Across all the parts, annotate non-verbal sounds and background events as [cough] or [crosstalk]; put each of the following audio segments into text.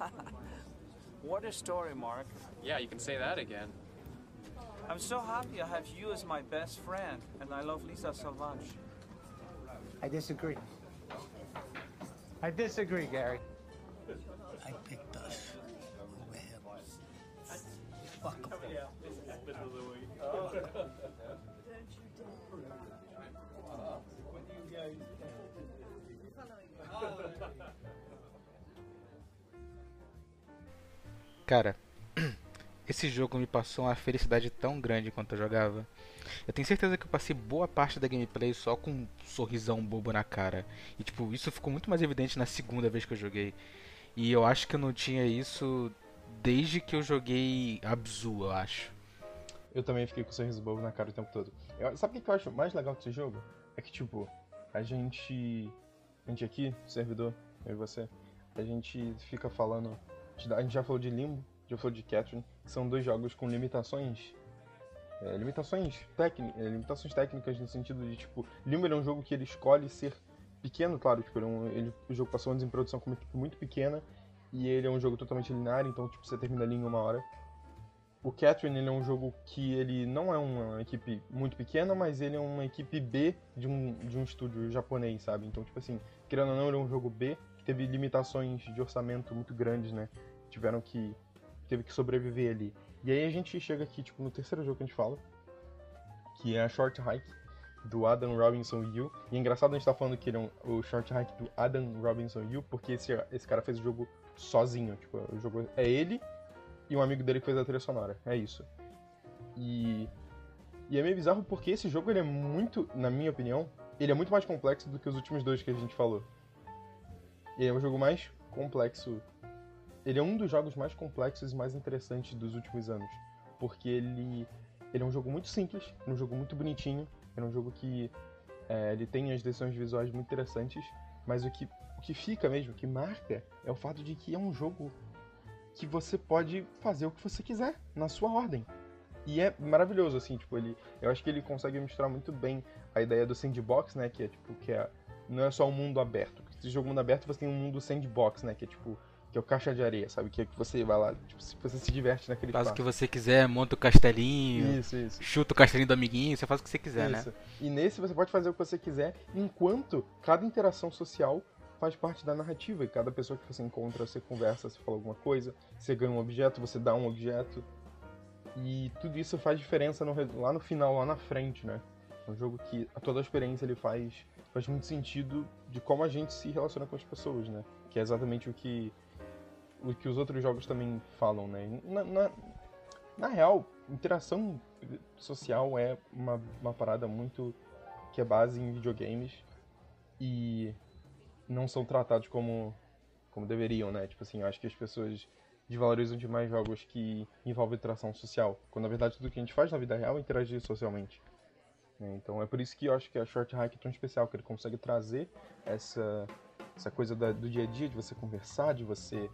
[laughs] what a story, Mark. Yeah, you can say that again. I'm so happy I have you as my best friend, and I love Lisa so much. I disagree. I disagree, Gary. I picked us over him. Fuck 'em. Cara, [clears throat] esse jogo me passou uma felicidade tão grande enquanto eu jogava. Eu tenho certeza que eu passei boa parte da gameplay só com um sorrisão bobo na cara. E tipo, isso ficou muito mais evidente na segunda vez que eu joguei. E eu acho que eu não tinha isso desde que eu joguei Abzu, eu acho. Eu também fiquei com o sorriso bobo na cara o tempo todo. Eu- sabe o que eu acho mais legal desse jogo? É que, tipo, a gente. A gente aqui, servidor, eu e você, a gente fica falando. A gente já falou de Limbo, já falou de Catherine, que são dois jogos com limitações. é, limitações, técni- é, limitações técnicas no sentido de, tipo, Limbo é um jogo que ele escolhe ser pequeno, claro, tipo, ele, é um- ele- o jogo passou anos em produção com uma equipe muito pequena, e ele é um jogo totalmente linear, então, tipo, você termina ali em uma hora. O Catherine ele é um jogo que ele não é uma equipe muito pequena, mas ele é uma equipe B de um, de um estúdio japonês, sabe? Então, tipo assim, querendo ou não, ele é um jogo B teve limitações de orçamento muito grandes, né? Tiveram que. teve que sobreviver ali. E aí a gente chega aqui, tipo, no terceiro jogo que a gente fala, que é a Short Hike, do Adam Robinson Yu. E é engraçado a gente tá falando que ele é um, o Short Hike do Adam Robinson Yu, porque esse, esse cara fez o jogo sozinho. Tipo, o jogo é ele e um amigo dele que fez a trilha sonora. É isso. E, e é meio bizarro porque esse jogo ele é muito, na minha opinião, ele é muito mais complexo do que os últimos dois que a gente falou. Ele é o jogo mais complexo. Ele é um dos jogos mais complexos e mais interessantes dos últimos anos. Porque ele, ele é um jogo muito simples, um jogo muito bonitinho, é um jogo que é, ele tem as decisões visuais muito interessantes, mas o que, o que fica mesmo, o que marca, é o fato de que é um jogo que você pode fazer o que você quiser, na sua ordem. E é maravilhoso, assim, tipo, ele. Eu acho que ele consegue misturar muito bem a ideia do sandbox, né? Que é tipo, que é. Não é só um mundo aberto. Se jogo mundo aberto, você tem um mundo sandbox, né? Que é tipo. Que é o caixa de areia, sabe? Que é que você vai lá, tipo, se- você se diverte naquele Faz o que você quiser, monta o castelinho, Isso, isso. chuta o castelinho do amiguinho, você faz o que você quiser, Isso. né? E nesse você pode fazer o que você quiser, enquanto cada interação social faz parte da narrativa. E cada pessoa que você encontra, você conversa, você fala alguma coisa, você ganha um objeto, você dá um objeto. E tudo isso faz diferença no lá no final, lá na frente, né? É um jogo que a toda a experiência ele faz, faz muito sentido de como a gente se relaciona com as pessoas, né? Que é exatamente o que, o que os outros jogos também falam, né? Na, na, na real, interação social é uma, uma parada muito que é base em videogames e não são tratados como como deveriam, né? Tipo assim, eu acho que as pessoas desvalorizam demais jogos que envolvem interação social, quando na verdade tudo que a gente faz na vida real é interagir socialmente. Né? Então é por isso que eu acho que a Short Hack é tão especial, que ele consegue trazer essa essa coisa da- do dia a dia, de você conversar, de você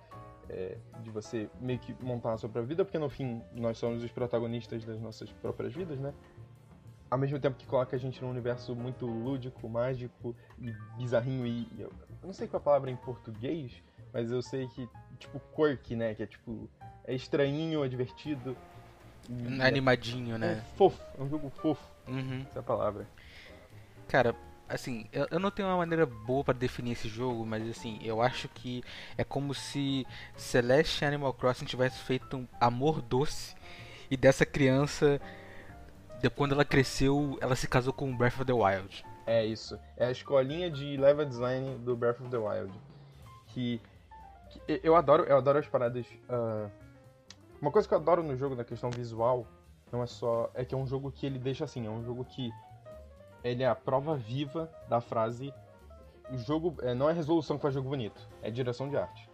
é, de você meio que montar a sua própria vida, porque no fim nós somos os protagonistas das nossas próprias vidas, né? Ao mesmo tempo que coloca a gente num universo muito lúdico, mágico e bizarrinho e eu não sei qual é a palavra em português, mas eu sei que tipo quirky, né? Que é tipo é estranhinho, é divertido. é- Animadinho, é né? fofo, é um jogo fofo, Uhum. essa é a palavra. Cara, assim, eu, eu não tenho uma maneira boa pra definir esse jogo, mas assim, eu acho que é como se Celeste e Animal Crossing tivesse feito um amor doce e dessa criança, de quando ela cresceu, ela se casou com Breath of the Wild. É isso. É a escolinha de level design do Breath of the Wild. Que, que eu adoro, eu adoro as paradas. ah, uma coisa que eu adoro no jogo na questão visual não é só é que é um jogo que ele deixa assim, é um jogo que ele é a prova viva da frase o jogo é, não é resolução que faz jogo bonito, é direção de arte.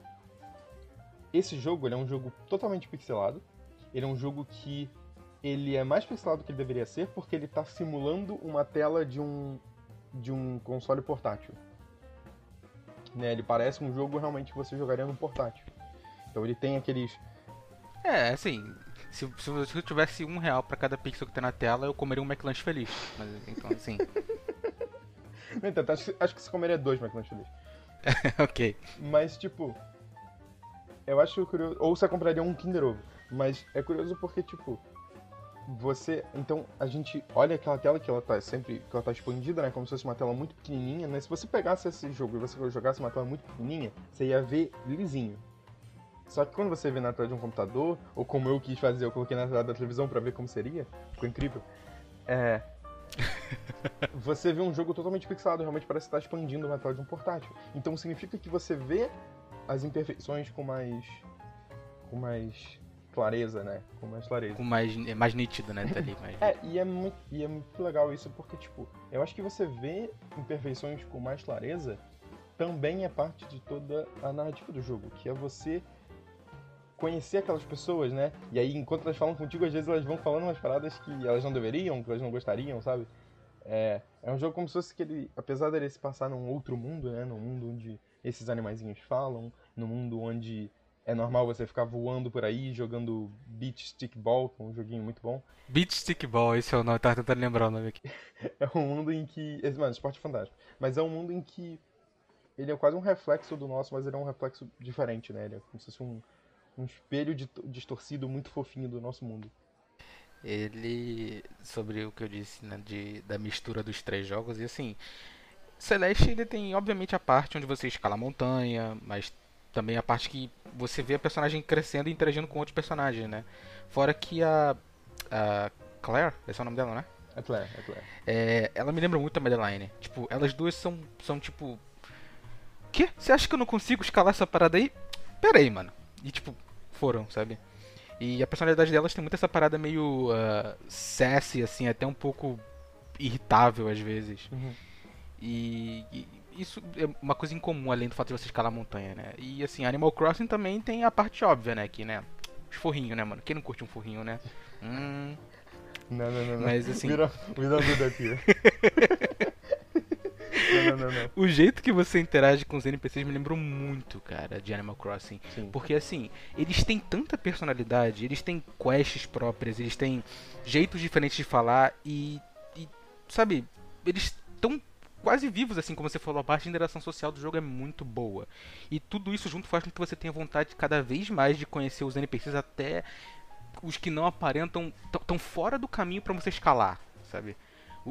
Esse jogo ele é um jogo totalmente pixelado. Ele é um jogo que ele é mais pixelado do que ele deveria ser porque ele está simulando uma tela de um de um console portátil. Né, ele parece um jogo realmente que você jogaria no portátil. Então ele tem aqueles É, assim, se, se eu tivesse um real pra cada pixel que tem na tela, eu comeria um McLanche feliz. Mas então, assim, [laughs] entanto, acho, que- acho que você comeria dois McLanche feliz. [laughs] ok. Mas, tipo. eu acho curioso. Ou você compraria um Kinder Ovo. Mas é curioso porque, tipo, você. Então, a gente olha aquela tela que ela tá sempre. que ela tá expandida, né? Como se fosse uma tela muito pequenininha, né? Se você pegasse esse jogo e você jogasse uma tela muito pequenininha, você ia ver lisinho. Só que quando você vê na tela de um computador, ou como eu quis fazer, eu coloquei na tela da televisão pra ver como seria, ficou incrível. É. [laughs] você vê um jogo totalmente pixelado, realmente parece estar expandindo na tela de um portátil. Então significa que você vê as imperfeições com mais. com mais clareza, né? Com mais clareza. Com mais, é mais nítido, né? Tá ali, mais... É, e é, muito, e é muito legal isso porque, tipo, eu acho que você vê imperfeições com mais clareza também é parte de toda a narrativa do jogo, que é você conhecer aquelas pessoas, né? E aí, enquanto elas falam contigo, às vezes elas vão falando umas paradas que elas não deveriam, que elas não gostariam, sabe? É, é um jogo como se fosse que ele, apesar dele se passar num outro mundo, né? Num mundo onde esses animaizinhos falam, num mundo onde é normal você ficar voando por aí, jogando Beach Stick Ball, que é um joguinho muito bom. Beach Stick Ball, esse é o nome, eu tava tentando lembrar o nome aqui. [laughs] é um mundo em que. Mano, esporte é fantástico. Mas é um mundo em que ele é quase um reflexo do nosso, mas ele é um reflexo diferente, né? Ele é como se fosse um, um espelho distorcido muito fofinho do nosso mundo. Ele. Sobre o que eu disse, né? De, da mistura dos três jogos, e assim. Celeste ele tem, obviamente, a parte onde você escala a montanha, mas também a parte que você vê a personagem crescendo e interagindo com outros personagens, né? Fora que a. A Claire, esse é o nome dela, né? É Claire, é Claire. É, ela me lembra muito a Madeline. Tipo, elas duas são, são tipo. Quê? Você acha que eu não consigo escalar essa parada aí? Pera aí, mano. E tipo, foram, sabe? E a personalidade delas tem muito essa parada meio uh, sassy, assim, até um pouco irritável às vezes. Uhum. E, e isso é uma coisa incomum além do fato de você escalar a montanha, né? E assim, Animal Crossing também tem a parte óbvia, né? Que, né? Os forrinhos, né, mano? Quem não curte um forrinho, né? [laughs] Hum. Não, não, não, não. Mas, assim- we don't do that here. Não, não, não, não. O jeito que você interage com os NPCs me lembrou muito, cara, de Animal Crossing. Sim. Porque assim, eles têm tanta personalidade, eles têm quests próprias, eles têm jeitos diferentes de falar e, e, sabe, eles estão quase vivos, assim, como você falou, a parte de interação social do jogo é muito boa. E tudo isso junto faz com que você tenha vontade cada vez mais de conhecer os NPCs até os que não aparentam tão fora do caminho pra você escalar, sabe?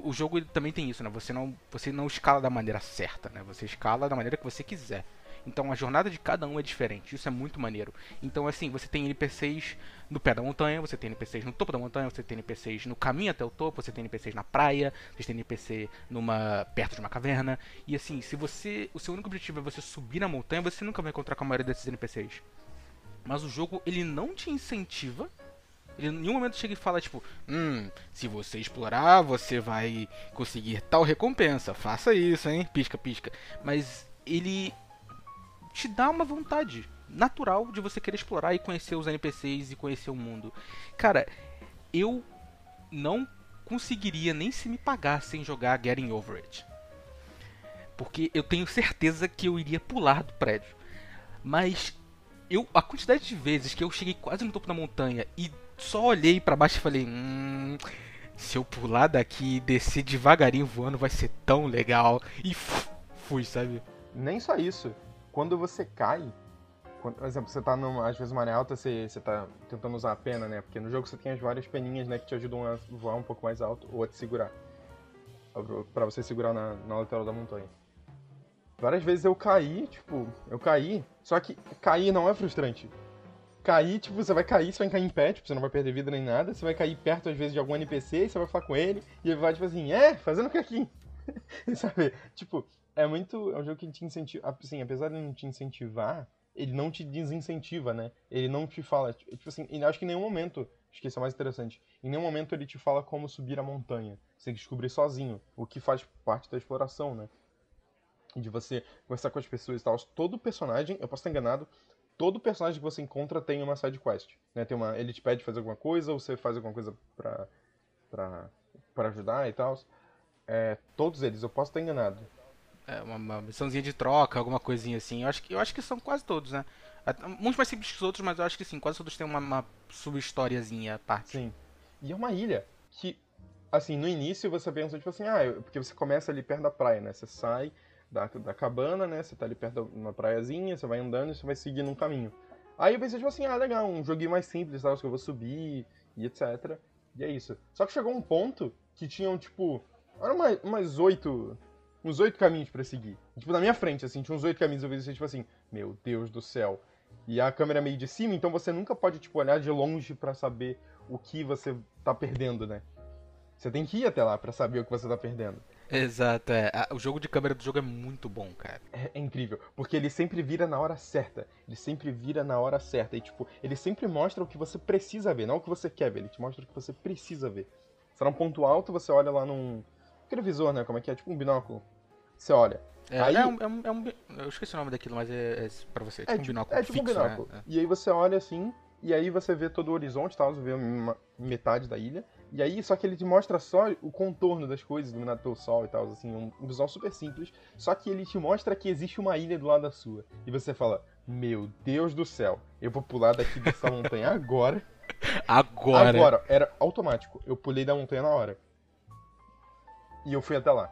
O, jogo também tem isso, né? Você não, você não escala da maneira certa, né? Você escala da maneira que você quiser. Então a jornada de cada um é diferente. Isso é muito maneiro. Então assim, você tem NPCs no pé da montanha, você tem NPCs no topo da montanha, você tem NPCs no caminho até o topo, você tem NPCs na praia, você tem NPC numa perto de uma caverna. E assim, se você, o seu único objetivo é você subir na montanha, você nunca vai encontrar com a maioria desses NPCs. Mas o jogo ele não te incentiva ele em nenhum momento chega e fala, tipo, hum, se você explorar, você vai conseguir tal recompensa. Faça isso, hein? Pisca, pisca. Mas ele te dá uma vontade natural de você querer explorar e conhecer os NPCs e conhecer o mundo. Cara, eu não conseguiria nem se me pagassem jogar Getting Over It. Porque eu tenho certeza que eu iria pular do prédio. Mas eu a quantidade de vezes que eu cheguei quase no topo da montanha e só olhei pra baixo e falei, hum, se eu pular daqui e descer devagarinho voando vai ser tão legal. E fu- fui, sabe? Nem só isso. Quando você cai, quando, por exemplo, você tá numa, às vezes uma área alta, você, você tá tentando usar a pena, né? Porque no jogo você tem as várias peninhas, né, que te ajudam a voar um pouco mais alto ou a te segurar. Pra você segurar na, na lateral da montanha. Várias vezes eu caí, tipo, eu caí, só que cair não é frustrante. Cair, tipo, você vai cair, você vai cair em pé, tipo, você não vai perder vida nem nada, você vai cair perto, às vezes, de algum NPC, e você vai falar com ele, e ele vai, tipo assim, é, fazendo o que aqui? [laughs] Sabe? Tipo, é muito. É um jogo que te incentiva. Assim, apesar de não te incentivar, ele não te desincentiva, né? Ele não te fala. Tipo assim, acho que em nenhum momento. Acho que isso é mais interessante. Em nenhum momento ele te fala como subir a montanha. Você descobrir sozinho. O que faz parte da exploração, né? De você conversar com as pessoas e tal. Todo personagem, eu posso estar enganado, todo personagem que você encontra tem uma side quest. Né? Tem uma, ele te pede fazer alguma coisa, ou você faz alguma coisa pra, pra, pra ajudar e tal. É, todos eles, eu posso estar enganado. É uma, uma missãozinha de troca, alguma coisinha assim. Eu acho que, eu acho que são quase todos, né? Uns mais simples que os outros, mas eu acho que sim, quase todos têm uma, uma sub-historiazinha à parte. Sim. E é uma ilha que, assim, no início você pensa, tipo assim, ah, porque você começa ali perto da praia, né? Você sai da, da cabana, né? Você tá ali perto de uma praiazinha, você vai andando e você vai seguindo um caminho. Aí eu pensei, tipo assim, ah, legal, um joguinho mais simples, tal, que eu vou subir e etc. E é isso. Só que chegou um ponto que tinham, tipo, eram umas, umas oito. Uns oito caminhos pra seguir. Tipo, na minha frente, assim, tinha uns oito caminhos, eu pensei, tipo assim, meu Deus do céu. E a câmera é meio de cima, então você nunca pode, tipo, olhar de longe pra saber o que você tá perdendo, né? Você tem que ir até lá pra saber o que você tá perdendo. Exato, é. O jogo de câmera do jogo é muito bom, cara. É, é incrível, porque ele sempre vira na hora certa. Ele sempre vira na hora certa. E, tipo, ele sempre mostra o que você precisa ver, não o que você quer ver. Ele te mostra o que você precisa ver. Você tá num ponto alto, você olha lá num. Aquele visor, né? Como é que é? Tipo um binóculo. Você olha. É, Aí- é um, é um- é um Eu esqueci o nome daquilo, mas é, é pra você. É tipo um binóculo é tipo fixo, um binóculo. né? E aí você olha assim, e aí você vê todo o horizonte, tal, você vê uma- metade da ilha. E aí, só que ele te mostra só o contorno das coisas, iluminado pelo sol e tal, assim, um, um visual super simples. Só que ele te mostra que existe uma ilha do lado da sua. E você fala, meu Deus do céu, eu vou pular daqui dessa [laughs] montanha agora. Agora. Agora, era automático. Eu pulei da montanha na hora. E eu fui até lá.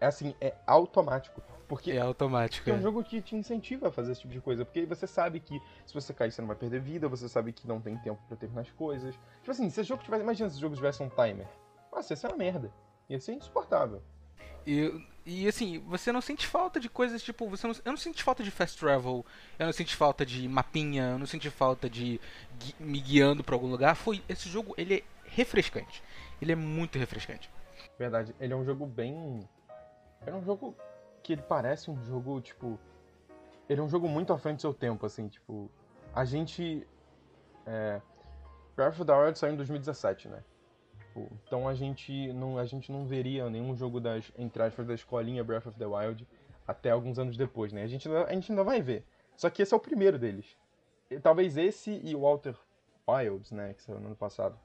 É assim, é automático. Porque É automático. é um é. jogo que te incentiva a fazer esse tipo de coisa. Porque você sabe que se você cair, você não vai perder vida, você sabe que não tem tempo pra terminar as coisas. Tipo assim, se esse jogo tivesse. Imagina se esse jogo tivesse um timer. Nossa, ia ser uma merda. Ia ser insuportável. E, e assim, você não sente falta de coisas tipo. Você não, eu não senti falta de fast travel, eu não senti falta de mapinha, eu não senti falta de gui- me guiando pra algum lugar. Foi. Esse jogo, ele é refrescante. Ele é muito refrescante. Verdade, ele é um jogo bem. É um jogo que ele parece um jogo, tipo. Ele é um jogo muito à frente do seu tempo, assim, tipo. A gente. É... Breath of the Wild saiu em 2017, né? Tipo, então a gente não, a gente não veria nenhum jogo das, entre aspas, da escolinha Breath of the Wild até alguns anos depois, né? A gente, a gente ainda vai ver. Só que esse é o primeiro deles. E talvez esse e o Walter Wilds, né? Que saiu no ano passado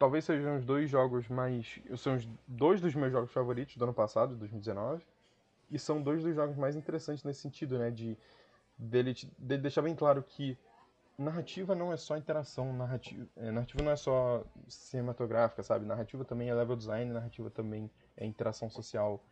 talvez sejam os dois jogos mais. São os dois dos meus jogos favoritos do ano passado, 2019. E são dois dos jogos mais interessantes nesse sentido, né? De dele deixar bem claro que narrativa não é só interação, narrativa, é, narrativa não é só cinematográfica, sabe? Narrativa também é level design, narrativa também é interação social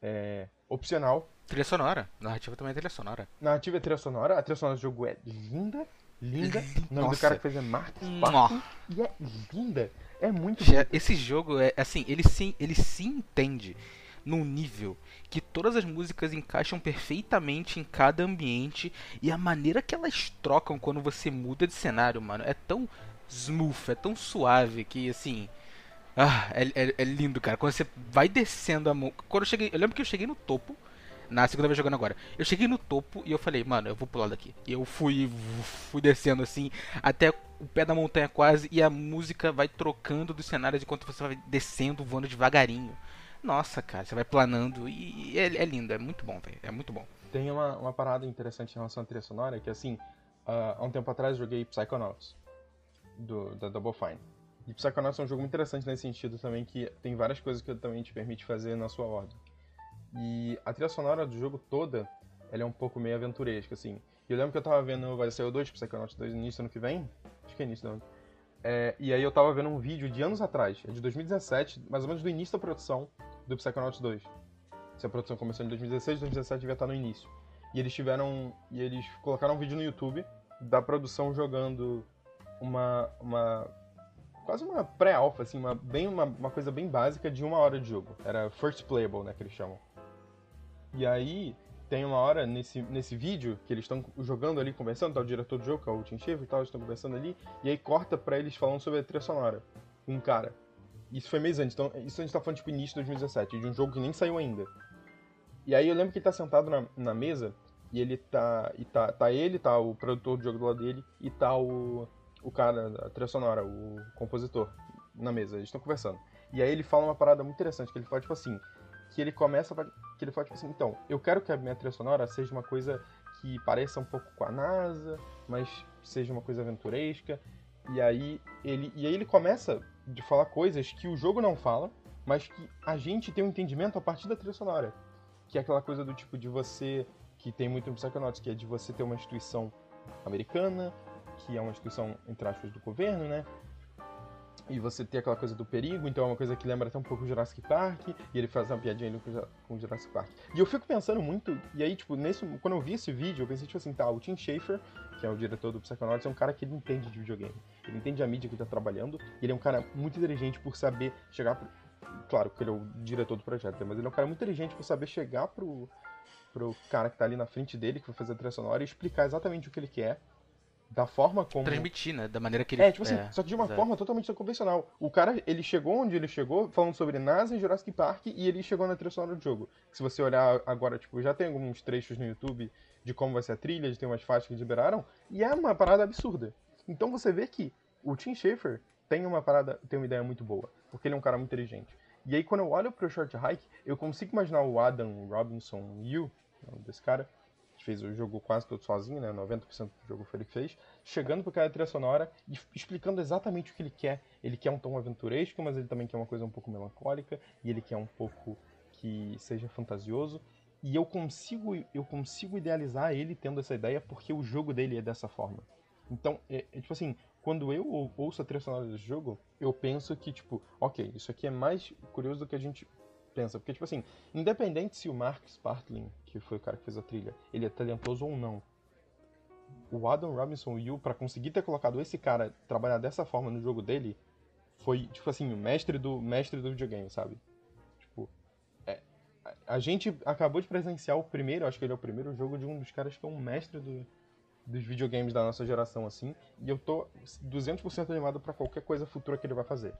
é, opcional. Trilha sonora. Narrativa também é trilha sonora. Narrativa é trilha sonora, a trilha sonora do jogo é linda, linda. [laughs] O nome do cara que fez é Mua. Parkin, e é linda. É muito bonita. Esse jogo é assim, ele se, ele se entende num nível que todas as músicas encaixam perfeitamente em cada ambiente e a maneira que elas trocam quando você muda de cenário, mano, é tão smooth, é tão suave que assim. Ah, é, é- é lindo, cara. Quando você vai descendo a mão. Quando eu cheguei. Eu lembro que eu cheguei no topo. Na segunda vez jogando agora. Eu cheguei no topo e eu falei, mano, eu vou pular daqui. E eu fui, fui descendo assim, até o pé da montanha quase, e a música vai trocando dos cenários enquanto você vai descendo, voando devagarinho. Nossa, cara, você vai planando e é, é lindo, é muito bom, velho. É muito bom. Tem uma, uma parada interessante em relação à trilha sonora, que assim, ah, há um tempo atrás eu joguei Psychonauts, do, da Double Fine. E Psychonauts é um jogo muito interessante nesse sentido também, que tem várias coisas que também te permite fazer na sua ordem. E a trilha sonora do jogo toda, ela é um pouco meio aventuresca, assim. E eu lembro que eu tava vendo, vai sair o 2 Psychonauts 2 no início ano que vem, acho que é início do ano. É, e aí eu tava vendo um vídeo de anos atrás, é de 2017, mais ou menos do início da produção do Psychonauts 2. Se a produção começou em 2016, 2017 devia estar no início. E eles tiveram. E eles colocaram um vídeo no YouTube da produção jogando uma. uma quase uma pré-alpha, assim, uma, bem, uma, uma coisa bem básica de uma hora de jogo. Era first playable, né, que eles chamam. E aí, tem uma hora nesse, nesse vídeo que eles estão jogando ali, conversando, tá o diretor do jogo, que é o Tim Schafer e tal, eles estão conversando ali, e aí corta pra eles falando sobre a trilha sonora. Um cara. Isso foi meses antes, então isso a gente tá falando tipo início de 2017, de um jogo que nem saiu ainda. E aí eu lembro que ele tá sentado na, na mesa, e ele tá. E tá, tá ele, tá o produtor do jogo do lado dele, e tá o, o cara da trilha sonora, o compositor, na mesa. Eles estão conversando. E aí ele fala uma parada muito interessante, que ele fala tipo assim, que ele começa a, que ele fala tipo assim, então, eu quero que a minha trilha sonora seja uma coisa que pareça um pouco com a NASA, mas seja uma coisa aventuresca. E aí ele e aí ele começa de falar coisas que o jogo não fala, mas que a gente tem um entendimento a partir da trilha sonora. Que é aquela coisa do tipo de você que tem muito no Psychonauts, que é de você ter uma instituição americana, que é uma instituição entre aspas do governo, né? E você tem aquela coisa do perigo, então é uma coisa que lembra até um pouco Jurassic Park, e ele faz uma piadinha ali com Ju- com Jurassic Park. E eu fico pensando muito, e aí, tipo, nesse, quando eu vi esse vídeo, eu pensei, tipo assim, tá, o Tim Schafer, que é o diretor do Psychonauts, é um cara que ele entende de videogame. Ele entende a mídia que tá trabalhando, e ele é um cara muito inteligente por saber chegar pro... Claro que ele é o diretor do projeto, né, mas ele é um cara muito inteligente por saber chegar pro, pro cara que tá ali na frente dele, que vai fazer a trilha sonora, e explicar exatamente o que ele quer, da forma como... Transmitir, né? Da maneira que ele. É, tipo assim, só que de uma exato. forma totalmente convencional. O cara, ele chegou onde ele chegou, falando sobre NASA e Jurassic Park, e ele chegou na trilha sonora do jogo. Se você olhar agora, tipo, já tem alguns trechos no YouTube de como vai ser a trilha, de tem umas faixas que liberaram, e é uma parada absurda. Então você vê que o Tim Schafer tem uma parada, tem uma ideia muito boa, porque ele é um cara muito inteligente. E aí quando eu olho pro Short Hike, eu consigo imaginar o Adam Robinson Yu, desse cara, fez o jogo quase todo sozinho, né? 90% do jogo foi ele que fez, chegando pro cara da trilha sonora e explicando exatamente o que ele quer. Ele quer um tom aventuresco, mas ele também quer uma coisa um pouco melancólica, e ele quer um pouco que seja fantasioso. E eu consigo, eu consigo idealizar ele tendo essa ideia porque o jogo dele é dessa forma. Então, é, é tipo assim, quando eu ou- ouço a trilha sonora desse jogo, eu penso que, tipo, ok, isso aqui é mais curioso do que a gente pensa. Porque, tipo assim, independente se o Mark Spartling, que foi o cara que fez a trilha, ele é talentoso ou não, o Adam Robinson Yu, pra conseguir ter colocado esse cara trabalhar dessa forma no jogo dele, foi, tipo assim, o mestre do mestre do videogame, sabe? Tipo, é, a, a gente acabou de presenciar o primeiro, acho que ele é o primeiro jogo de um dos caras que é um mestre do, dos videogames da nossa geração, assim, e eu tô 200% animado pra qualquer coisa futura que ele vai fazer.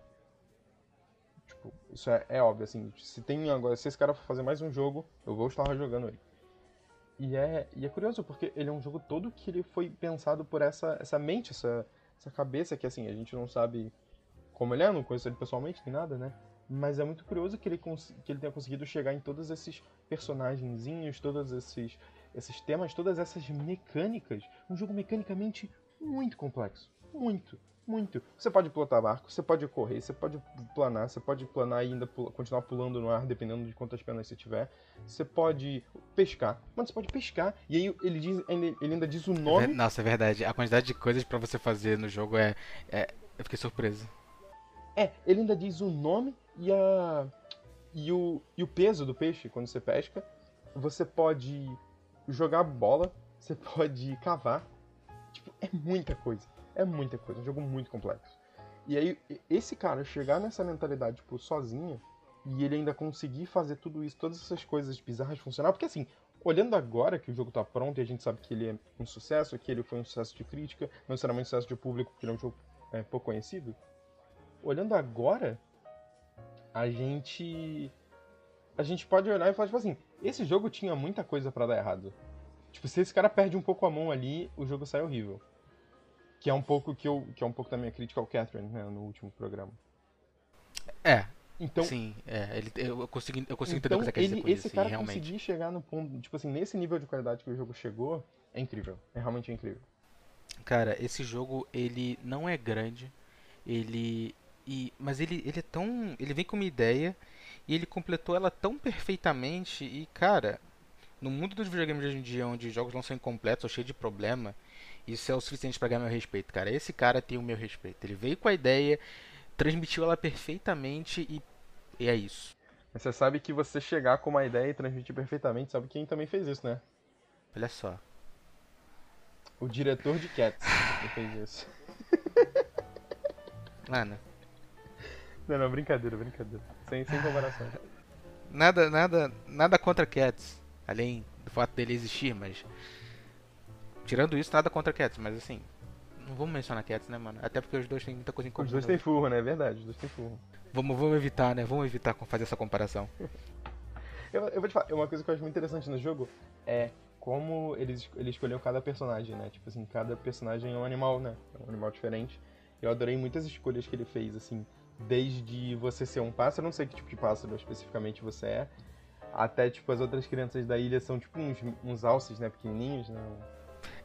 Tipo, isso é, é óbvio, assim, se tem agora, se esse cara for fazer mais um jogo, eu vou estar jogando ele. E é, e é curioso, porque ele é um jogo todo que ele foi pensado por essa, essa mente, essa, essa cabeça que, assim, a gente não sabe como ele é, não conheço ele pessoalmente, nem nada, né? Mas é muito curioso que ele, que ele tenha conseguido chegar em todos esses personagenzinhos, todos esses, esses temas, todas essas mecânicas. Um jogo mecanicamente muito complexo. Muito, muito. Você pode pilotar barco, você pode correr, você pode planar, você pode planar e ainda pula- continuar pulando no ar, dependendo de quantas pernas você tiver. Você pode pescar. Mano, você pode pescar. E aí ele, diz, ele ainda diz o É nome. Nossa, é verdade. A quantidade de coisas pra você fazer no jogo é. é... Eu fiquei surpreso. É, ele ainda diz o nome e a. E o, e o peso do peixe quando você pesca. Você pode jogar bola, você pode cavar. Tipo, é muita coisa. É muita coisa. É um jogo muito complexo. E aí, esse cara chegar nessa mentalidade, tipo, sozinho, e ele ainda conseguir fazer tudo isso, todas essas coisas bizarras funcionar, porque assim. Olhando agora que o jogo tá pronto e a gente sabe que ele é um sucesso, que ele foi um sucesso de crítica, não será um sucesso de público, porque ele é um jogo é, pouco conhecido, olhando agora, a gente. A gente pode olhar e falar, tipo assim, esse jogo tinha muita coisa pra dar errado. Tipo, se esse cara perde um pouco a mão ali, o jogo sai horrível. Que é um pouco que eu. Que é um pouco da minha crítica ao Catherine, né, no último programa. É, Então, sim, é. Ele, eu consigo, eu consigo entender então o que você quer dizer ele, com esse isso, sim, cara realmente. conseguir chegar no ponto, tipo assim, nesse nível de qualidade que o jogo chegou, é incrível. É realmente incrível. Cara, esse jogo, ele não é grande, ele... E, mas ele, ele é tão... Ele vem com uma ideia e ele completou ela tão perfeitamente e, cara... No mundo dos videogames de hoje em dia, onde os jogos não são incompletos ou cheios de problema, isso é o suficiente pra ganhar meu respeito, cara. Esse cara tem o meu respeito. Ele veio com a ideia, transmitiu ela perfeitamente e, e é isso. Mas você sabe que você chegar com uma ideia e transmitir perfeitamente, sabe quem também fez isso, né? Olha só. O diretor de Cats que fez isso. Mano, [laughs] Não, não, brincadeira, brincadeira. Sem, sem comparação. [laughs] nada, nada, nada contra Cats, além do fato dele existir, mas tirando isso, nada contra Cats, mas assim, não vamos mencionar Cats, né, mano? Até porque os dois têm muita coisa em comum. Os dois né? têm furro, né? É verdade, os dois têm furro. Vamos, vamos evitar, né? Vamos evitar fazer essa comparação. [laughs] Eu, eu vou te falar, uma coisa que eu acho muito interessante no jogo é como eles, ele escolheu cada personagem, né? Tipo assim, cada personagem é um animal, né? É um animal diferente. Eu adorei muitas escolhas que ele fez, assim, desde você ser um pássaro, não sei que tipo de pássaro especificamente você é, até, tipo, as outras crianças da ilha são, tipo, uns, uns alces, né? Pequenininhos, né?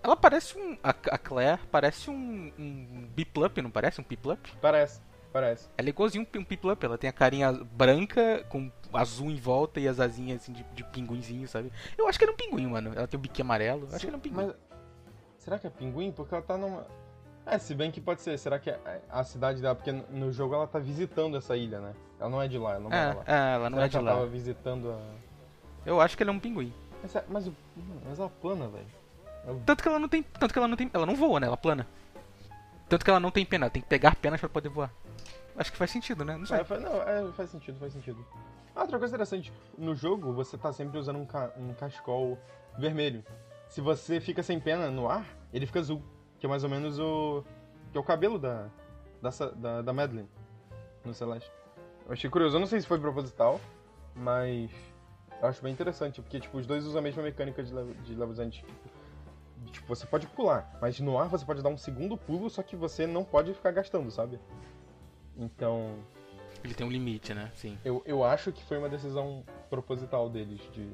Ela parece um. A, a Claire parece um. um Biplup, não parece? Um Piplup? Parece, parece. Ela é igualzinho um Piplup, ela tem a carinha branca com azul em volta e as asinhas assim de, de pinguinzinho, sabe? Eu acho que era um pinguim, mano. Ela tem um biquinho amarelo. Eu acho que era um pinguim. Mas, será que é pinguim? Porque ela tá numa... É, se bem que pode ser. Será que é a cidade dela. Porque no jogo ela tá visitando essa ilha, né? Ela não é de lá, ela não mora lá. É, é, ela não Será é que de ela lá. tava visitando a. Eu acho que ele é um pinguim. Mas, é- mas, o- mas ela plana, velho. Tanto que ela não tem. Tanto que ela não tem. Ela não voa, né? Ela plana. Tanto que ela não tem pena, ela tem que pegar penas pra poder voar. Acho que faz sentido, né? Não sei. É, faz- não, é, faz sentido, faz sentido. Ah, outra coisa interessante, no jogo você tá sempre usando um, ca um vermelho. Se você fica sem pena no ar, ele fica azul. Que é mais ou menos o. que é o cabelo da. da, da, da Madeline no Celeste. Eu achei curioso, eu não sei se foi proposital, mas. Eu acho bem interessante, porque tipo, os dois usam a mesma mecânica de, de level. Tipo, tipo, você pode pular, mas no ar você pode dar um segundo pulo, só que você não pode ficar gastando, sabe? Então. Ele tem um limite, né? Sim. Eu, eu acho que foi uma decisão proposital deles de,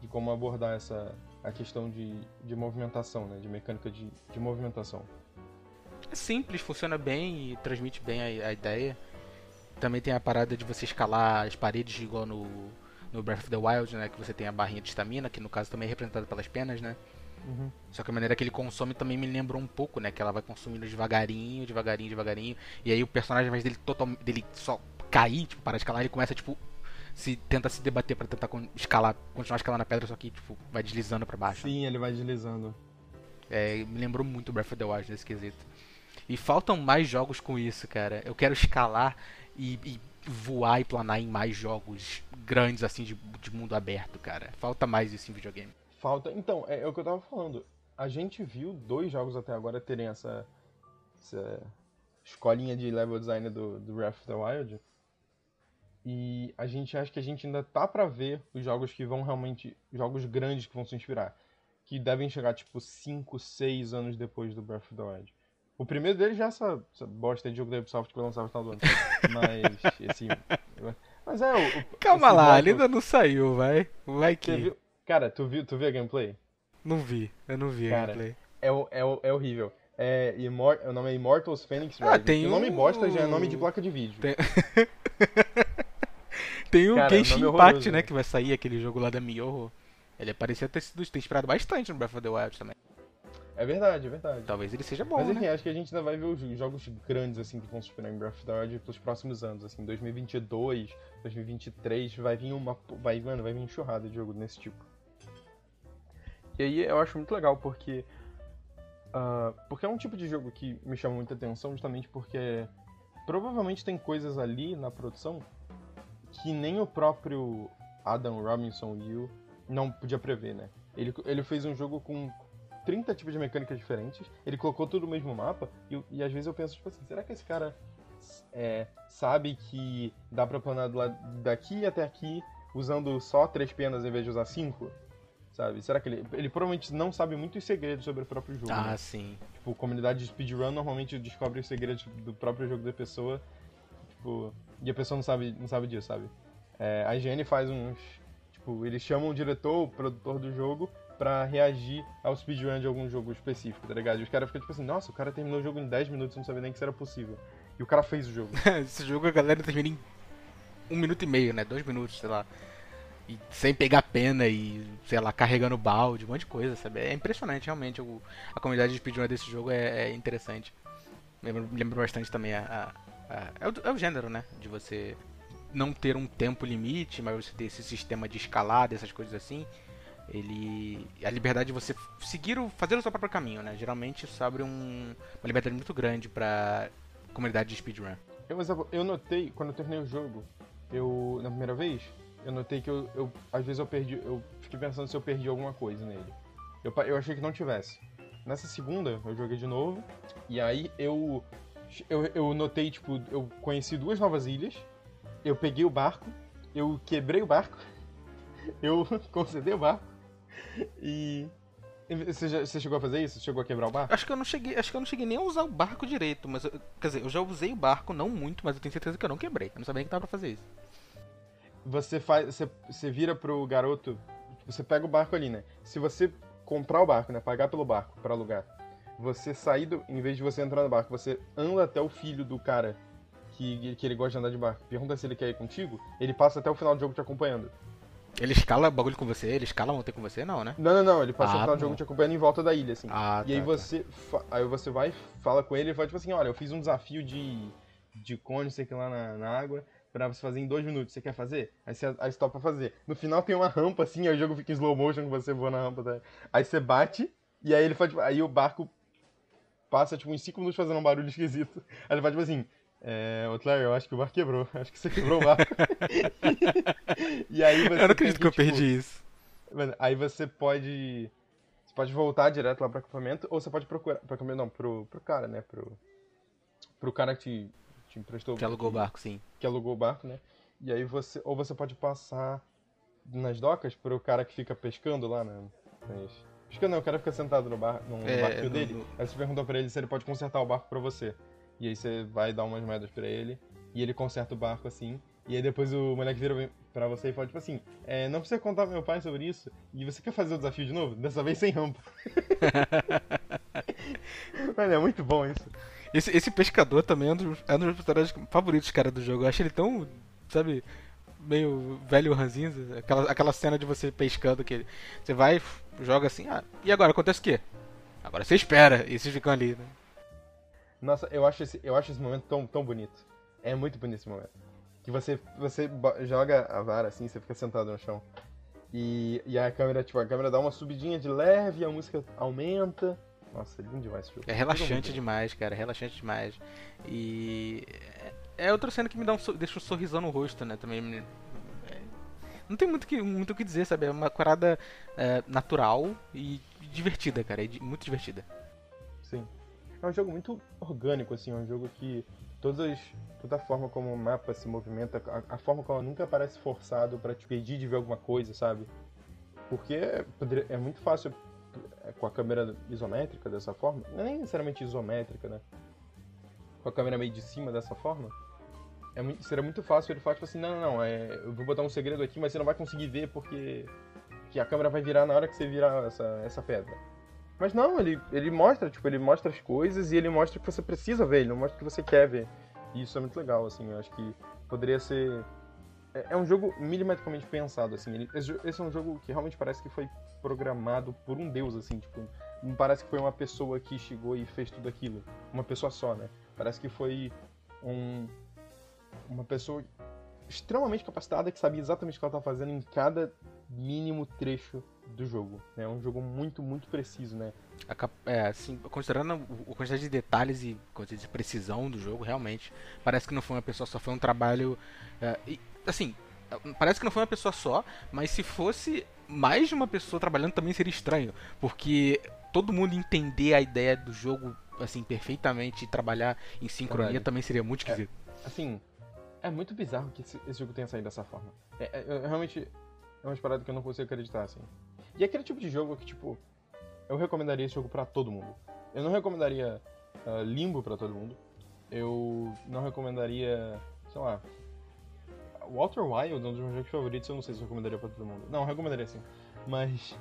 de como abordar essa a questão de, de movimentação, né? De mecânica de, de movimentação. É simples, funciona bem e transmite bem a, a ideia. Também tem a parada de você escalar as paredes igual no, no Breath of the Wild, né? Que você tem a barrinha de estamina, que no caso também é representada pelas penas, né? Só que a maneira que ele consome também me lembrou um pouco, né? Que ela vai consumindo devagarinho, devagarinho, devagarinho. E aí o personagem, ao invés dele, total, dele só cair, tipo, parar de escalar, ele começa, tipo, se tenta se debater pra tentar escalar, continuar escalando a pedra, só que, tipo, vai deslizando pra baixo. Sim, ele vai deslizando. É, me lembrou muito Breath of the Wild nesse quesito. E faltam mais jogos com isso, cara. Eu quero escalar e, e voar e planar em mais jogos grandes, assim, de, de mundo aberto, cara. Falta mais isso em videogame. Falta. Então, é, é o que eu tava falando. A gente viu dois jogos até agora terem essa, essa escolinha de level design do, do Breath of the Wild. E a gente acha que a gente ainda tá pra ver os jogos que vão realmente. jogos grandes que vão se inspirar. Que devem chegar, tipo, 5, 6 anos depois do Breath of the Wild. O primeiro deles já é essa, essa bosta de jogo da Ubisoft que vai lançar no final do ano. Mas, [laughs] esse. [laughs] Mas é o. o- Calma lá, jogo- ainda não saiu, vai. Vai que. Cara, tu viu, tu viu a gameplay? Não vi, eu não vi a Cara, gameplay. É, é, é horrível. É, Imor o nome é Immortals Phoenix Ah, Rising. tem o nome o- bosta já é nome de placa de vídeo. Tem- [laughs] Tem o Cara, Genshin nome Impact, horroroso. né? Que vai sair, aquele jogo lá da Miyoho. Ele parecia ter sido ter inspirado bastante no Breath of the Wild também. É verdade, é verdade. Talvez ele seja bom, Mas enfim, né? acho que a gente ainda vai ver os jogos grandes assim que vão se inspirar em Breath of the Wild pelos próximos anos, assim, 2022, 2023, vai vir uma vai, mano, vai vir enxurrada de jogo desse tipo. E aí eu acho muito legal porque ah, porque é um tipo de jogo que me chama muita atenção justamente porque provavelmente tem coisas ali na produção que nem o próprio Adam Robinson Yu não podia prever, né? Ele, ele fez um jogo com 30 tipos de mecânicas diferentes, ele colocou tudo no mesmo mapa, e, e às vezes eu penso, tipo assim, será que esse cara é, sabe que dá pra planar do lado- daqui até aqui usando só três penas em vez de usar cinco? Sabe? Será que ele. Ele provavelmente não sabe muitos segredos sobre o próprio jogo. Ah, né? sim. Tipo, comunidade de speedrun normalmente descobre os segredos do próprio jogo da pessoa. Tipo, e a pessoa não sabe, não sabe disso, sabe? É, a IGN faz uns. Tipo, eles chamam o diretor, o produtor do jogo, pra reagir ao speedrun de algum jogo específico, tá ligado? E os caras ficam tipo assim, nossa, o cara terminou o jogo em 10 minutos não sabia nem que isso era possível. E o cara fez o jogo. [laughs] Esse jogo a galera termina em um minuto e meio, né? Dois minutos, sei lá. E sem pegar pena e, sei lá, carregando balde, um monte de coisa, sabe? É impressionante, realmente. O, a comunidade de speedrun desse jogo é, é interessante. Lembra, lembra bastante também a. a- a- é, o, é o gênero, né? De você não ter um tempo limite, mas você ter esse sistema de escalada, essas coisas assim. Ele. A liberdade de você seguir o. fazer o seu próprio caminho, né? Geralmente isso abre um, uma liberdade muito grande pra comunidade de speedrun. Eu, eu notei, quando eu terminei o jogo, eu, na primeira vez, eu notei que eu, eu- às vezes eu perdi, eu fiquei pensando se eu perdi alguma coisa nele. Eu, eu achei que não tivesse. Nessa segunda, eu joguei de novo, e aí eu, eu, eu notei, tipo, eu conheci duas novas ilhas, eu peguei o barco, eu quebrei o barco, [laughs] eu [laughs] concedei o barco, e... Você, já- você chegou a fazer isso? Você chegou a quebrar o barco? Acho que eu não cheguei, acho que eu não cheguei nem a usar o barco direito, mas eu- quer dizer, eu já usei o barco não muito, mas eu tenho certeza que eu não quebrei. Eu não sabia nem que dava pra fazer isso. Você faz. Você, você vira pro garoto. Você pega o barco ali, né? Se você comprar o barco, né? Pagar pelo barco pra alugar. Você sair do. Em vez de você entrar no barco, você anda até o filho do cara que, que ele gosta de andar de barco. Pergunta se ele quer ir contigo. Ele passa até o final do jogo te acompanhando. Ele escala bagulho com você? Ele escala montanha com você? Não, né? Não, não, não, ele passa Ah, o final do bom. jogo te acompanhando em volta da ilha, assim. Ah, E aí tá, você, fa- aí você vai, fala com ele e fala tipo assim, olha, eu fiz um desafio de, de cone, sei que lá na, na água, pra você fazer em dois minutos. Você quer fazer? Aí você, aí você topa fazer. No final tem uma rampa assim, aí o jogo fica em slow motion com você voa na rampa. Tá? Aí você bate, e aí ele faz, tipo, aí o barco passa tipo uns 5 minutos fazendo um barulho [laughs] esquisito. Aí ele vai tipo assim. É, Claire, eu acho que o barco quebrou. Acho que você quebrou o barco. [laughs] e aí você Eu não acredito que eu tipo, perdi isso. Mano, Aí você pode. Você pode voltar direto lá pro acampamento, ou você pode procurar. Pro acampamento não, pro, pro cara, né? Pro. Pro cara que te, te emprestou. Que alugou o barco, sim. Que alugou o barco, né? E aí você. Ou você pode passar nas docas pro cara que fica pescando lá, né? Nas... Pescando não, o cara fica sentado no, bar, no É, barquinho no- dele. no- Aí você pergunta pra ele se ele pode consertar o barco pra você. E aí você vai dar umas moedas pra ele, e ele conserta o barco assim. E aí depois o moleque vira pra você e fala, tipo assim, é, não precisa contar pro meu pai sobre isso, e você quer fazer o desafio de novo? Dessa vez sem rampa. [laughs] Mano, é muito bom isso. Esse, esse pescador também é um dos, é um dos personagens favoritos, cara, do jogo. Eu acho ele tão, sabe, meio velho ranzinza. Aquela, aquela cena de você pescando que você vai, joga assim, ah, e agora acontece o quê? Agora você espera, e vocês ficam ali, né? Nossa, eu acho esse, eu acho esse momento tão, tão bonito. É muito bonito esse momento. Que você, você joga a vara assim, você fica sentado no chão. E, e a câmera, tipo, a câmera dá uma subidinha de leve, a música aumenta. Nossa, é lindo demais esse jogo. É relaxante demais, cara, é relaxante demais. E é, outra cena que me dá um, deixa um sorrisão no rosto, né? Também me- é, não tem muito que muito o que dizer, sabe? É uma parada é, natural e divertida, cara, é muito divertida. Sim. É um jogo muito orgânico, assim, é um jogo que todas, toda a forma como o mapa se movimenta, a, a forma como ela nunca parece forçado pra te pedir de ver alguma coisa, sabe? Porque é, é muito fácil com a câmera isométrica dessa forma, é nem necessariamente isométrica, né? Com a câmera meio de cima dessa forma, é muito, seria muito fácil ele falar, tipo assim, não, não, é, eu vou botar um segredo aqui, mas você não vai conseguir ver porque que a câmera vai virar na hora que você virar essa, essa pedra. Mas não, ele, ele mostra, tipo, ele mostra as coisas e ele mostra que você precisa ver, ele não mostra que você quer ver. E isso é muito legal, assim, eu acho que poderia ser... É, é um jogo milimetricamente pensado, assim, ele, esse é um jogo que realmente parece que foi programado por um deus, assim, tipo, não parece que foi uma pessoa que chegou e fez tudo aquilo, uma pessoa só, né? Parece que foi um, uma pessoa extremamente capacitada que sabia exatamente o que ela estava fazendo em cada mínimo trecho do jogo. né? É um jogo muito, muito preciso, né? É, assim, considerando a quantidade de detalhes e quantidade de precisão do jogo, realmente, parece que não foi uma pessoa só, foi um trabalho. é, e, assim, parece que não foi uma pessoa só, mas se fosse mais de uma pessoa trabalhando também seria estranho, porque todo mundo entender a ideia do jogo assim perfeitamente e trabalhar em sincronia Verdade. também seria muito esquisito. Assim, é muito bizarro que esse, esse jogo tenha saído dessa forma. É, é- é realmente é uma parada que eu não consigo acreditar, assim. E é aquele tipo de jogo que, tipo, eu recomendaria esse jogo pra todo mundo. Eu não recomendaria ah, Limbo pra todo mundo. Eu não recomendaria, sei lá, Walter Wild, um dos meus jogos favoritos, eu não sei se eu recomendaria pra todo mundo. Não, eu recomendaria sim. Mas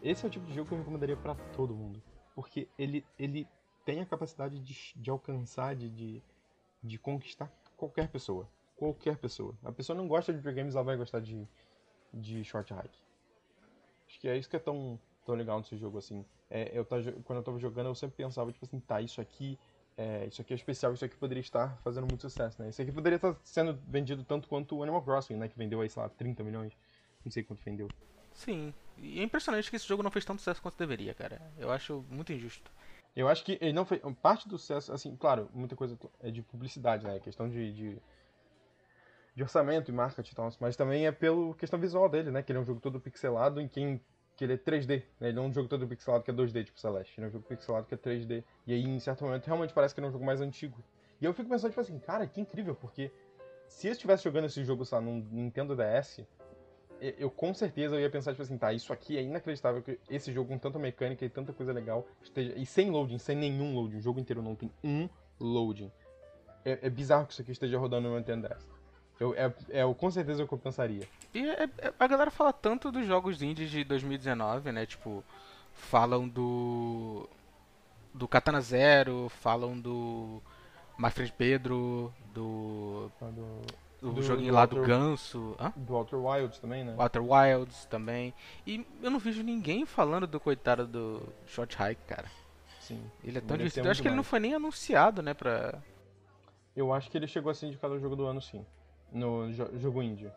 esse é o tipo de jogo que eu recomendaria pra todo mundo. Porque ele, ele tem a capacidade de, de alcançar, de, de, de conquistar qualquer pessoa. Qualquer pessoa. A pessoa não gosta de videogames, ela vai gostar de, de short hike. Acho que é isso que é tão, tão legal nesse jogo, assim. É, eu tá, quando eu tava jogando, eu sempre pensava, tipo assim, tá, isso aqui é, isso aqui é especial, isso aqui poderia estar fazendo muito sucesso, né? Isso aqui poderia estar sendo vendido tanto quanto o Animal Crossing, né? Que vendeu aí, sei lá, 30 milhões. Não sei quanto vendeu. Sim. E é impressionante que esse jogo não fez tanto sucesso quanto deveria, cara. Eu acho muito injusto. Eu acho que ele não fez. Parte do sucesso, assim, claro, muita coisa é de publicidade, né? Questão de, de, de orçamento e marketing e tal, mas também é pela questão visual dele, né? Que ele é um jogo todo pixelado em quem. Que ele é 3D, né? Ele não é um jogo todo pixelado que é 2D, tipo Celeste. Ele é um jogo pixelado que é 3D. E aí, em certo momento, realmente parece que é um jogo mais antigo. E eu fico pensando, tipo assim, cara, que incrível, porque se eu estivesse jogando esse jogo, sei lá, num Nintendo DS, eu, eu com certeza eu ia pensar, tipo assim, tá, isso aqui é inacreditável que esse jogo com tanta mecânica e tanta coisa legal esteja. E sem loading, sem nenhum loading. O jogo inteiro não tem um loading. É, é bizarro que isso aqui esteja rodando no Nintendo DS. Eu, é, é o- com certeza o que eu pensaria. E é- é- a galera fala tanto dos jogos indies de 2019, né? Tipo, falam do. do Katana Zero, falam do. My Friend Pedro, do. Quando- o Do- joguinho do lá do ganso. Hã? Do Outer Wilds também, né? Outer Wilds também. E eu não vejo ninguém falando do coitado do Short Hike, cara. Sim. Ele é tão Merecia divertido. Eu acho que ele não mais. foi nem anunciado, né, pra... Eu acho que ele chegou a ser indicado ao jogo do ano, sim. No jo- jogo indie.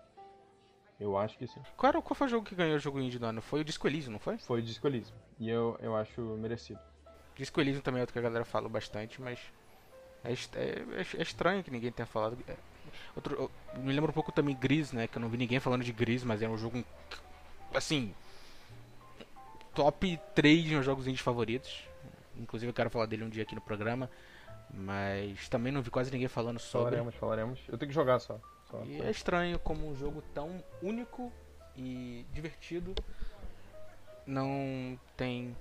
Eu acho que sim. Qual, era, qual foi o jogo que ganhou o jogo indie do ano? Foi o Disco Elysium, não foi? Foi Disco Elysium. E eu, eu acho merecido. Disco Elysium também é outro que a galera fala bastante, mas... É, est- é- é estranho que ninguém tenha falado. É, Outro, eu me lembro um pouco também Gris, né? Que eu não vi ninguém falando de Gris, mas é um jogo. Assim. Top 3 de meus jogos indies favoritos. Inclusive eu quero falar dele um dia aqui no programa. Mas também não vi quase ninguém falando sobre. Falaremos, falaremos. Eu tenho que jogar só. Só. E é estranho como um jogo tão único e divertido não tem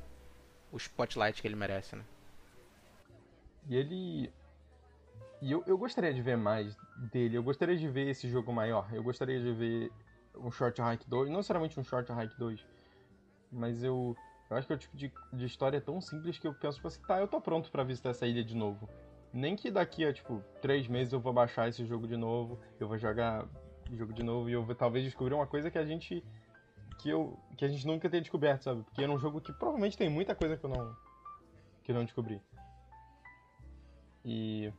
o spotlight que ele merece, né? E ele. E eu, eu gostaria de ver mais dele. Eu gostaria de ver esse jogo maior. Eu gostaria de ver um Short Hike 2. Não necessariamente um Short Hike 2. Mas eu. Eu acho que é o tipo de, de história tão simples que eu penso, tipo assim, tá, eu tô pronto pra visitar essa ilha de novo. Nem que daqui a, tipo, três meses eu vou baixar esse jogo de novo, eu vou jogar o jogo de novo e eu vou talvez descobrir uma coisa que a gente. que eu. que a gente nunca tenha descoberto, sabe? Porque era um jogo que provavelmente tem muita coisa que eu não. que eu não descobri. E.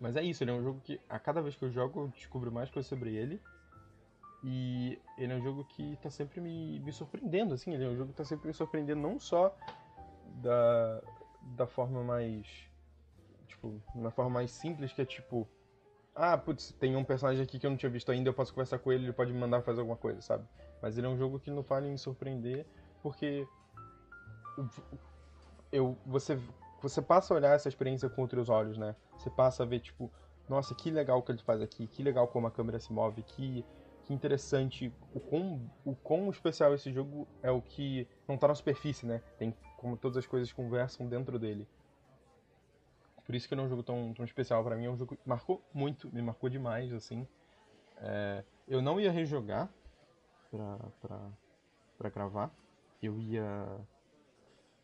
Mas é isso, ele é um jogo que a cada vez que eu jogo eu descubro mais coisas sobre ele. E ele é um jogo que tá sempre me, me surpreendendo, assim, ele é um jogo que tá sempre me surpreendendo não só da, da forma mais. Tipo, na forma mais simples, que é tipo. Ah, putz, tem um personagem aqui que eu não tinha visto ainda, eu posso conversar com ele, ele pode me mandar fazer alguma coisa, sabe? Mas ele é um jogo que não falha em surpreender, porque. Eu, você você passa a olhar essa experiência com outros olhos, né? Você passa a ver, tipo, nossa, que legal que ele faz aqui, que legal como a câmera se move, que, que interessante, o quão, o quão especial esse jogo é o que não tá na superfície, né? Tem como todas as coisas conversam dentro dele. Por isso que ele é um jogo tão, tão especial para mim, é um jogo que marcou muito, me marcou demais, assim. É, eu não ia rejogar pra, pra, pra gravar, eu ia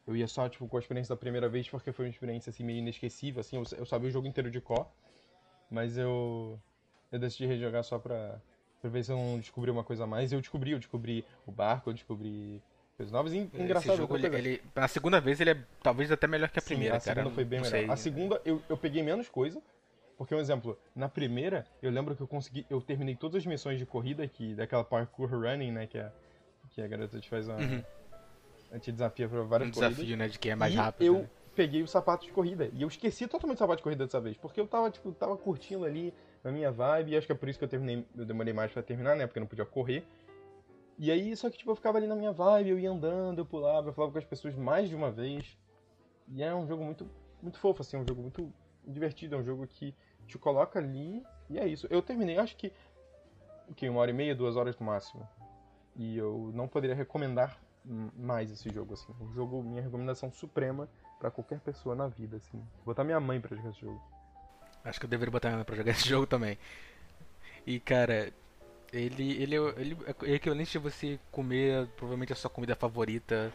eu ia só, tipo, com a experiência da primeira vez, porque foi uma experiência, assim, meio inesquecível, assim, eu, eu sabia o jogo inteiro de cor, mas eu, eu decidi rejogar só pra, pra ver se eu não descobri uma coisa a mais, eu descobri, eu descobri o barco, eu descobri coisas novas, e engraçado, Esse jogo, ele, ele- na segunda vez, ele é talvez até melhor que a Sim, primeira, a cara. segunda foi bem melhor. sei. A segunda, eu, eu peguei menos coisa, porque, um exemplo, na primeira, eu lembro que eu consegui, eu terminei todas as missões de corrida, que, daquela parkour running, né, que a, que a garota te faz uma... Uhum. Te desafia pra várias Um corridas. desafio, né, de quem é mais e rápido. eu né? peguei o sapato de corrida. E eu esqueci totalmente o sapato de corrida dessa vez. Porque eu tava, tipo, tava curtindo ali na minha vibe. E acho que é por isso que eu terminei. Eu demorei mais pra terminar, né? Porque eu não podia correr. E aí, só que, tipo, eu ficava ali na minha vibe, eu ia andando, eu pulava, eu falava com as pessoas mais de uma vez. E é um jogo muito, muito fofo, assim, é um jogo muito divertido, é um jogo que te coloca ali. E é isso. Eu terminei, acho que. Que? Uma hora e meia, duas horas no máximo. E eu não poderia recomendar mais esse jogo, assim. Um jogo, minha recomendação suprema pra qualquer pessoa na vida, assim. Vou botar minha mãe pra jogar esse jogo. Acho que eu deveria botar ela pra jogar esse [laughs] jogo também. E cara, ele, ele, ele é equivalente a você comer provavelmente a sua comida favorita,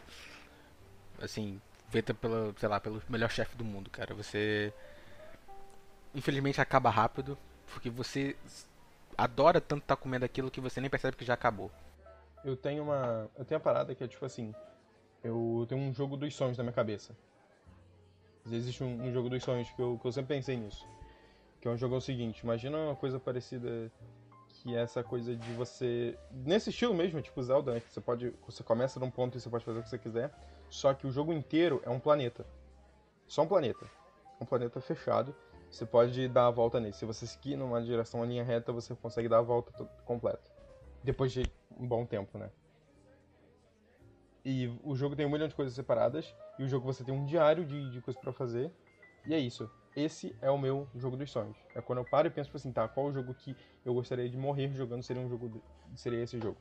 assim, feita pela, sei lá, pelo melhor chefe do mundo, cara. Você infelizmente acaba rápido, porque você adora tanto estar comendo aquilo que você nem percebe que já acabou. Eu tenho uma. Eu tenho uma parada que é tipo assim. Eu tenho um jogo dos sonhos na minha cabeça. Existe um, um jogo dos sonhos que eu, que eu sempre pensei nisso. Que é um jogo é o seguinte, imagina uma coisa parecida que é essa coisa de você. Nesse estilo mesmo, tipo Zelda, né? Que você pode. Você começa num ponto e você pode fazer o que você quiser. Só que o jogo inteiro é um planeta. Só um planeta. Um planeta fechado. Você pode dar a volta nele. Se você seguir numa direção, uma linha reta, você consegue dar a volta completa. Depois de um bom tempo, né? E o jogo tem um milhão de coisas separadas. E o jogo você tem um diário de, de coisas pra fazer. E é isso. Esse é o meu jogo dos sonhos. É quando eu paro e penso tipo assim, tá, qual o jogo que eu gostaria de morrer jogando seria um jogo. de- Seria esse jogo.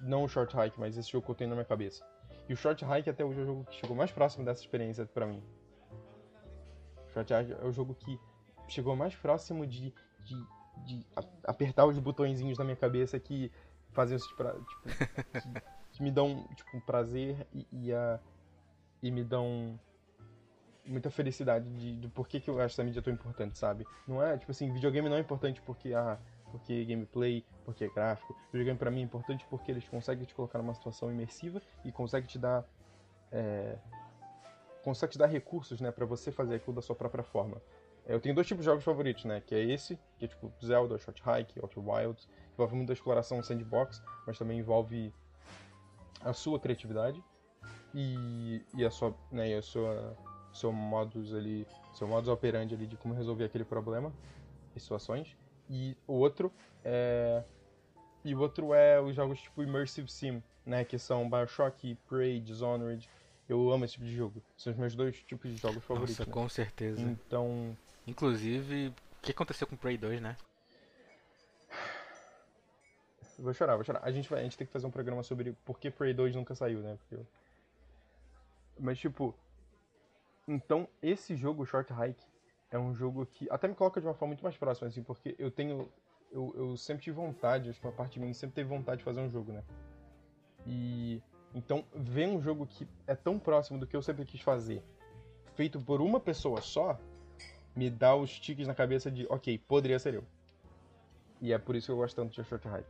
Não o Short Hike, mas esse jogo que eu tenho na minha cabeça. E o Short Hike até hoje é o jogo que chegou mais próximo dessa experiência pra mim. O Short Hike é o jogo que chegou mais próximo de, de, de apertar os botõezinhos na minha cabeça que fazem isso pra, tipo, [laughs] que, que me dão tipo um prazer e, e, a, e me dão muita felicidade de, do porquê que eu acho essa mídia tão importante, sabe? Não é, tipo assim, videogame não é importante porque, ah, porque é gameplay, porque é gráfico. Videogame pra mim é importante porque eles conseguem te colocar numa situação imersiva e conseguem te dar. É, consegue te dar recursos, né, pra você fazer aquilo da sua própria forma. Eu tenho dois tipos de jogos favoritos, né, que é esse, que é tipo Zelda, Short Hike, Outer Wilds, envolve muito a exploração sandbox, mas também envolve a sua criatividade e, e a sua, né, e a sua seu modus ali, seu modus operandi ali de como resolver aquele problema e situações. E o outro é e o outro é os jogos tipo Immersive Sim, né, que são BioShock, Prey, Dishonored. Eu amo esse tipo de jogo. São os meus dois tipos de jogos favoritos. Nossa, né? com certeza. Então, Inclusive, o que aconteceu com Prey 2, né? vou chorar, vou chorar. A gente vai, a gente tem que fazer um programa sobre por que Prey 2 nunca saiu, né? Porque Mas tipo, então esse jogo Short Hike é um jogo que até me coloca de uma forma muito mais próxima assim, porque eu tenho eu, eu sempre tive vontade, acho que uma parte de mim sempre teve vontade de fazer um jogo, né? E então ver um jogo que é tão próximo do que eu sempre quis fazer, feito por uma pessoa só, me dá os tiques na cabeça de, OK, poderia ser eu. E é por isso que eu gosto tanto de Short Hike.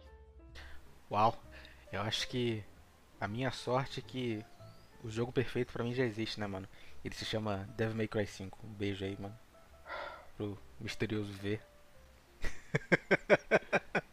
Uau, eu acho que a minha sorte é que o jogo perfeito pra mim já existe, né, mano? Ele se chama Devil May Cry 5. Um beijo aí, mano. Pro misterioso V. [laughs]